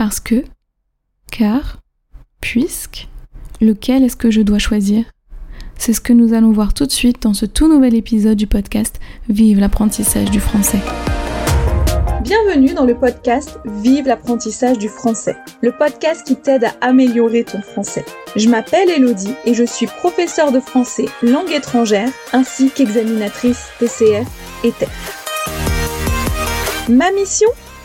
parce que, car, puisque, lequel est-ce que je dois choisir? C'est ce que nous allons voir tout de suite dans ce tout nouvel épisode du podcast Vive l'apprentissage du français. Bienvenue dans le podcast Vive l'apprentissage du français, le podcast qui t'aide à améliorer ton français. Je m'appelle Elodie et je suis professeure de français langue étrangère ainsi qu'examinatrice TCF et TEF. Ma mission?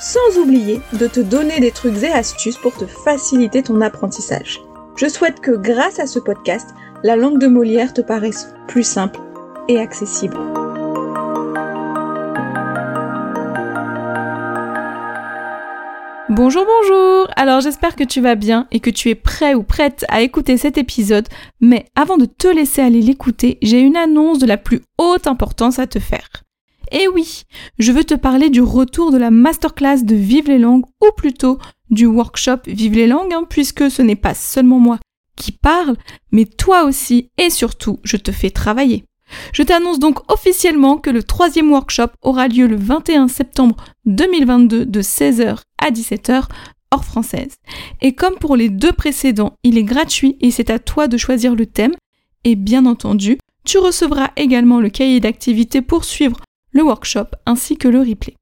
Sans oublier de te donner des trucs et astuces pour te faciliter ton apprentissage. Je souhaite que grâce à ce podcast, la langue de Molière te paraisse plus simple et accessible. Bonjour, bonjour Alors j'espère que tu vas bien et que tu es prêt ou prête à écouter cet épisode, mais avant de te laisser aller l'écouter, j'ai une annonce de la plus haute importance à te faire. Et oui, je veux te parler du retour de la masterclass de Vive les langues, ou plutôt du workshop Vive les langues, hein, puisque ce n'est pas seulement moi qui parle, mais toi aussi et surtout, je te fais travailler. Je t'annonce donc officiellement que le troisième workshop aura lieu le 21 septembre 2022 de 16h à 17h hors française. Et comme pour les deux précédents, il est gratuit et c'est à toi de choisir le thème. Et bien entendu, tu recevras également le cahier d'activité pour suivre le workshop ainsi que le replay.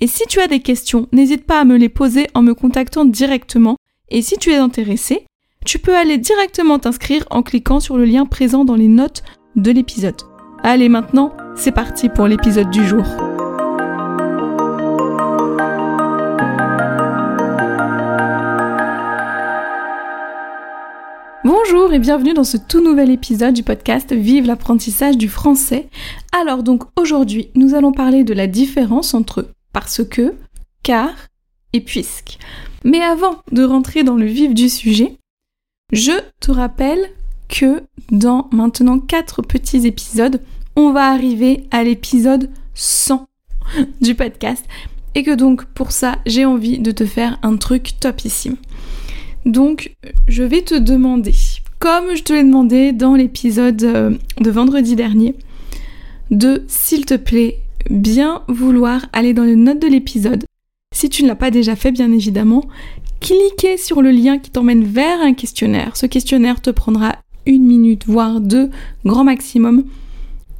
Et si tu as des questions, n'hésite pas à me les poser en me contactant directement. Et si tu es intéressé, tu peux aller directement t'inscrire en cliquant sur le lien présent dans les notes de l'épisode. Allez maintenant, c'est parti pour l'épisode du jour. Bonjour et bienvenue dans ce tout nouvel épisode du podcast Vive l'apprentissage du français. Alors donc aujourd'hui, nous allons parler de la différence entre parce que, car et puisque. Mais avant de rentrer dans le vif du sujet, je te rappelle que dans maintenant quatre petits épisodes, on va arriver à l'épisode 100 du podcast et que donc pour ça j'ai envie de te faire un truc topissime. Donc je vais te demander, comme je te l'ai demandé dans l'épisode euh, de vendredi dernier, de s'il te plaît bien vouloir aller dans les notes de l'épisode. Si tu ne l'as pas déjà fait bien évidemment, cliquez sur le lien qui t'emmène vers un questionnaire. Ce questionnaire te prendra une minute, voire deux, grand maximum,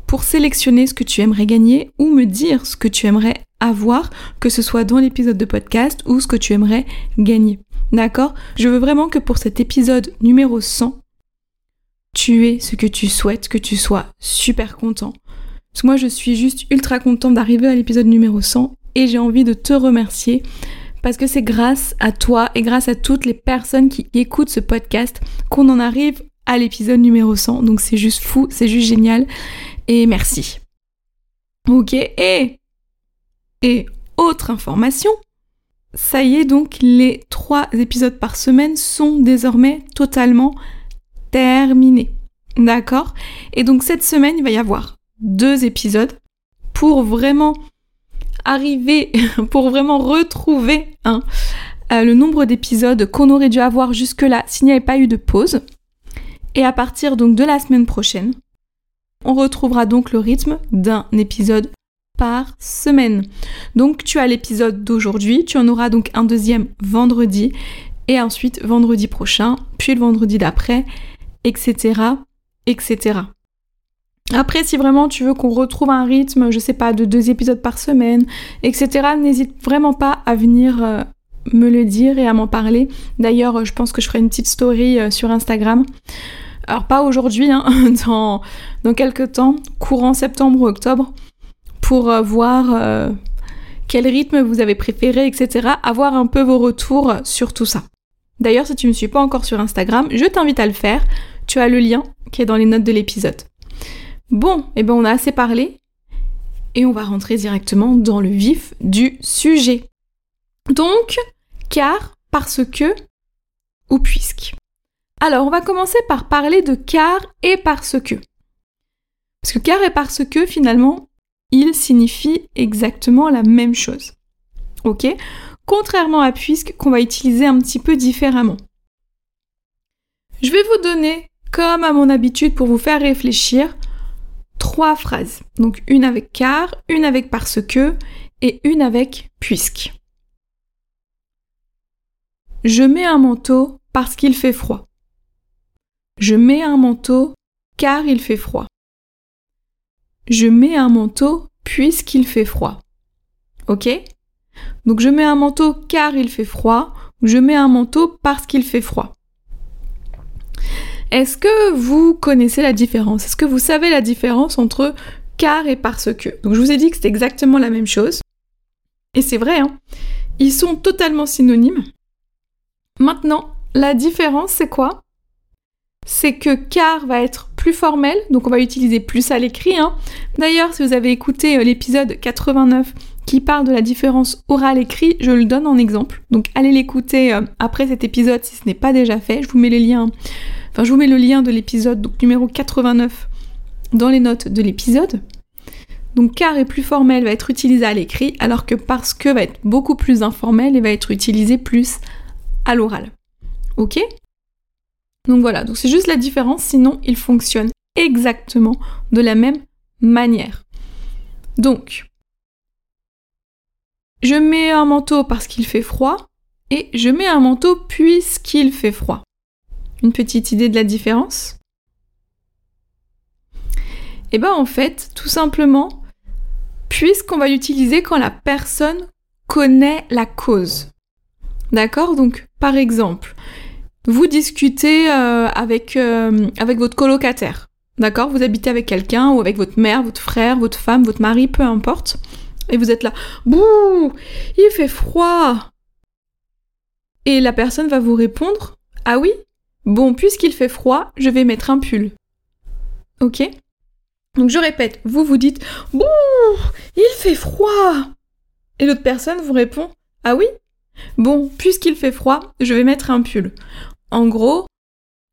pour sélectionner ce que tu aimerais gagner ou me dire ce que tu aimerais avoir, que ce soit dans l'épisode de podcast ou ce que tu aimerais gagner. D'accord? Je veux vraiment que pour cet épisode numéro 100, tu aies ce que tu souhaites, que tu sois super content. Parce que moi, je suis juste ultra contente d'arriver à l'épisode numéro 100 et j'ai envie de te remercier parce que c'est grâce à toi et grâce à toutes les personnes qui écoutent ce podcast qu'on en arrive à l'épisode numéro 100. Donc c'est juste fou, c'est juste génial. Et merci. Ok, et, et autre information, ça y est donc, les trois épisodes par semaine sont désormais totalement terminés. D'accord? Et donc cette semaine, il va y avoir deux épisodes pour vraiment arriver, pour vraiment retrouver euh, le nombre d'épisodes qu'on aurait dû avoir jusque-là s'il n'y avait pas eu de pause. Et à partir donc de la semaine prochaine, on retrouvera donc le rythme d'un épisode par semaine. Donc tu as l'épisode d'aujourd'hui, tu en auras donc un deuxième vendredi et ensuite vendredi prochain, puis le vendredi d'après, etc. etc. Après, si vraiment tu veux qu'on retrouve un rythme, je sais pas, de deux épisodes par semaine, etc., n'hésite vraiment pas à venir euh, me le dire et à m'en parler. D'ailleurs, je pense que je ferai une petite story euh, sur Instagram alors pas aujourd'hui, hein, dans, dans quelques temps, courant septembre ou octobre, pour euh, voir euh, quel rythme vous avez préféré, etc. Avoir un peu vos retours sur tout ça. D'ailleurs, si tu ne me suis pas encore sur Instagram, je t'invite à le faire. Tu as le lien qui est dans les notes de l'épisode. Bon, et eh ben on a assez parlé et on va rentrer directement dans le vif du sujet. Donc, car, parce que ou puisque. Alors, on va commencer par parler de car et parce que. Parce que car et parce que, finalement, ils signifient exactement la même chose. Ok? Contrairement à puisque qu'on va utiliser un petit peu différemment. Je vais vous donner, comme à mon habitude pour vous faire réfléchir, trois phrases. Donc une avec car, une avec parce que et une avec puisque. Je mets un manteau parce qu'il fait froid. Je mets un manteau car il fait froid. Je mets un manteau puisqu'il fait froid. Ok? Donc je mets un manteau car il fait froid ou je mets un manteau parce qu'il fait froid. Est-ce que vous connaissez la différence? Est-ce que vous savez la différence entre car et parce que? Donc je vous ai dit que c'est exactement la même chose. Et c'est vrai, hein ils sont totalement synonymes. Maintenant, la différence, c'est quoi? C'est que car va être plus formel, donc on va utiliser plus à l'écrit. Hein. D'ailleurs, si vous avez écouté euh, l'épisode 89 qui parle de la différence oral-écrit, je le donne en exemple. Donc allez l'écouter euh, après cet épisode si ce n'est pas déjà fait. Je vous mets les liens, enfin je vous mets le lien de l'épisode numéro 89 dans les notes de l'épisode. Donc car est plus formel va être utilisé à l'écrit, alors que parce que va être beaucoup plus informel et va être utilisé plus à l'oral. Ok? Donc voilà, donc c'est juste la différence, sinon il fonctionne exactement de la même manière. Donc, je mets un manteau parce qu'il fait froid et je mets un manteau puisqu'il fait froid. Une petite idée de la différence? Eh bien en fait, tout simplement, puisqu'on va l'utiliser quand la personne connaît la cause. D'accord? Donc, par exemple, vous discutez euh, avec, euh, avec votre colocataire. D'accord? Vous habitez avec quelqu'un ou avec votre mère, votre frère, votre femme, votre mari, peu importe. Et vous êtes là. Bouh Il fait froid Et la personne va vous répondre Ah oui? Bon, puisqu'il fait froid, je vais mettre un pull. Ok? Donc je répète, vous vous dites Bouh Il fait froid Et l'autre personne vous répond Ah oui? Bon, puisqu'il fait froid, je vais mettre un pull. En gros,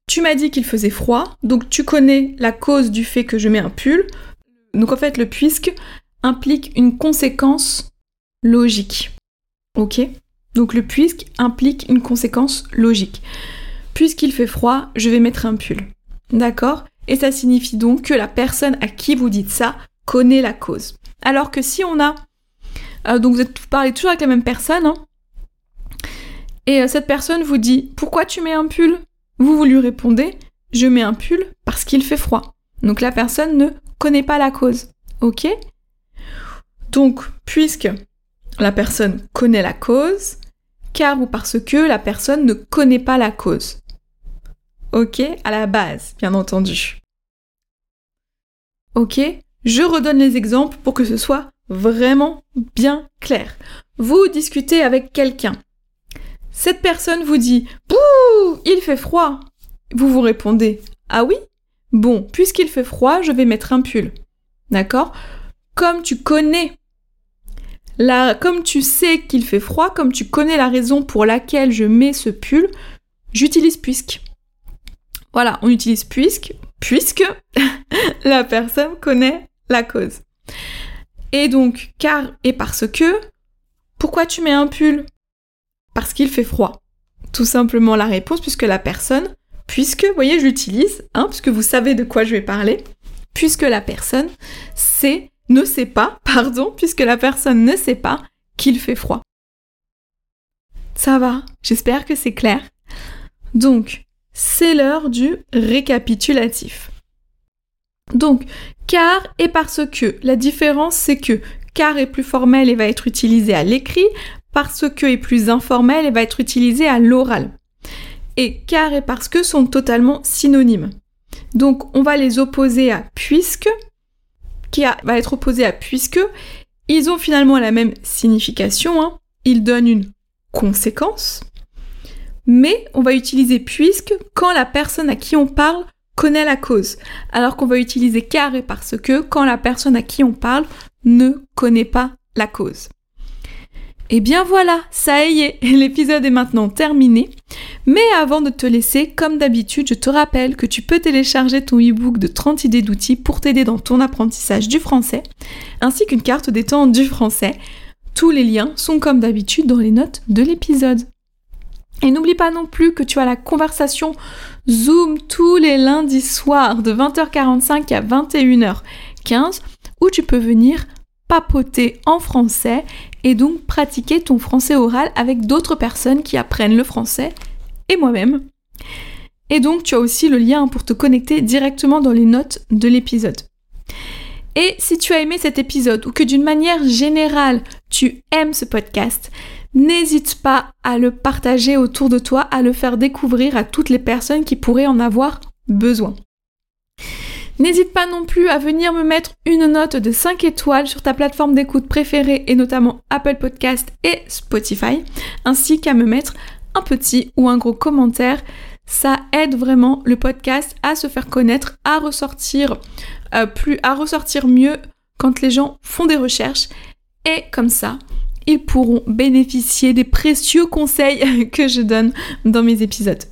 tu m'as dit qu'il faisait froid, donc tu connais la cause du fait que je mets un pull. Donc en fait, le puisque implique une conséquence logique. Ok? Donc le puisque implique une conséquence logique. Puisqu'il fait froid, je vais mettre un pull. D'accord? Et ça signifie donc que la personne à qui vous dites ça connaît la cause. Alors que si on a... Euh, donc vous, êtes, parlez toujours avec la même personne, hein, et euh, cette personne vous dit Pourquoi tu mets un pull? Vous, vous lui répondez Je mets un pull parce qu'il fait froid. Donc la personne ne connaît pas la cause. Ok? Donc, puisque la personne connaît la cause, car ou parce que la personne ne connaît pas la cause. Ok? À la base, bien entendu. Ok? Je redonne les exemples pour que ce soit vraiment bien clair. Vous discutez avec quelqu'un. Cette personne vous dit Bouh, il fait froid. Vous vous répondez Ah oui? Bon, puisqu'il fait froid, je vais mettre un pull. D'accord? Comme tu connais la, comme tu sais qu'il fait froid, comme tu connais la raison pour laquelle je mets ce pull, j'utilise puisque. Voilà, on utilise puisque, puisque la personne connaît la cause. Et donc, car et parce que, pourquoi tu mets un pull? Qu'il fait froid. Tout simplement la réponse, puisque la personne, puisque, vous voyez, je l'utilise, hein, puisque vous savez de quoi je vais parler, puisque la personne sait, ne sait pas, pardon, puisque la personne ne sait pas qu'il fait froid. Ça va, j'espère que c'est clair. Donc, c'est l'heure du récapitulatif. Donc, car et parce que. La différence, c'est que car est plus formel et va être utilisé à l'écrit, parce que est plus informel et va être utilisé à l'oral. Et car et parce que sont totalement synonymes. Donc on va les opposer à puisque, qui va être opposé à puisque. Ils ont finalement la même signification. Hein. Ils donnent une conséquence. Mais on va utiliser puisque quand la personne à qui on parle connaît la cause. Alors qu'on va utiliser car et parce que quand la personne à qui on parle ne connaît pas la cause. Et bien voilà, ça y est, l'épisode est maintenant terminé. Mais avant de te laisser, comme d'habitude, je te rappelle que tu peux télécharger ton e-book de 30 idées d'outils pour t'aider dans ton apprentissage du français, ainsi qu'une carte des temps du français. Tous les liens sont comme d'habitude dans les notes de l'épisode. Et n'oublie pas non plus que tu as la conversation Zoom tous les lundis soirs de 20h45 à 21h15 où tu peux venir papoter en français et donc pratiquer ton français oral avec d'autres personnes qui apprennent le français et moi-même. Et donc tu as aussi le lien pour te connecter directement dans les notes de l'épisode. Et si tu as aimé cet épisode ou que d'une manière générale tu aimes ce podcast, n'hésite pas à le partager autour de toi, à le faire découvrir à toutes les personnes qui pourraient en avoir besoin. N'hésite pas non plus à venir me mettre une note de 5 étoiles sur ta plateforme d'écoute préférée et notamment Apple Podcast et Spotify, ainsi qu'à me mettre un petit ou un gros commentaire. Ça aide vraiment le podcast à se faire connaître, à ressortir euh, plus, à ressortir mieux quand les gens font des recherches. Et comme ça, ils pourront bénéficier des précieux conseils que je donne dans mes épisodes.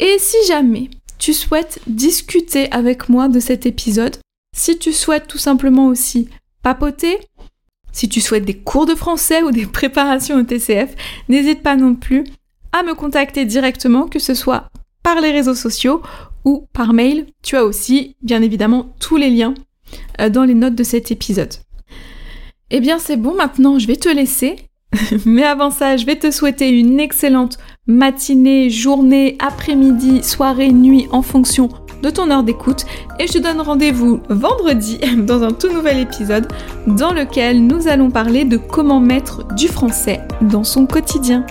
Et si jamais tu souhaites discuter avec moi de cet épisode, si tu souhaites tout simplement aussi papoter, si tu souhaites des cours de français ou des préparations au TCF, n'hésite pas non plus à me contacter directement, que ce soit par les réseaux sociaux ou par mail. Tu as aussi, bien évidemment, tous les liens euh, dans les notes de cet épisode. Eh bien, c'est bon, maintenant je vais te laisser. Mais avant ça, je vais te souhaiter une excellente matinée, journée, après-midi, soirée, nuit en fonction de ton heure d'écoute et je te donne rendez-vous vendredi dans un tout nouvel épisode dans lequel nous allons parler de comment mettre du français dans son quotidien.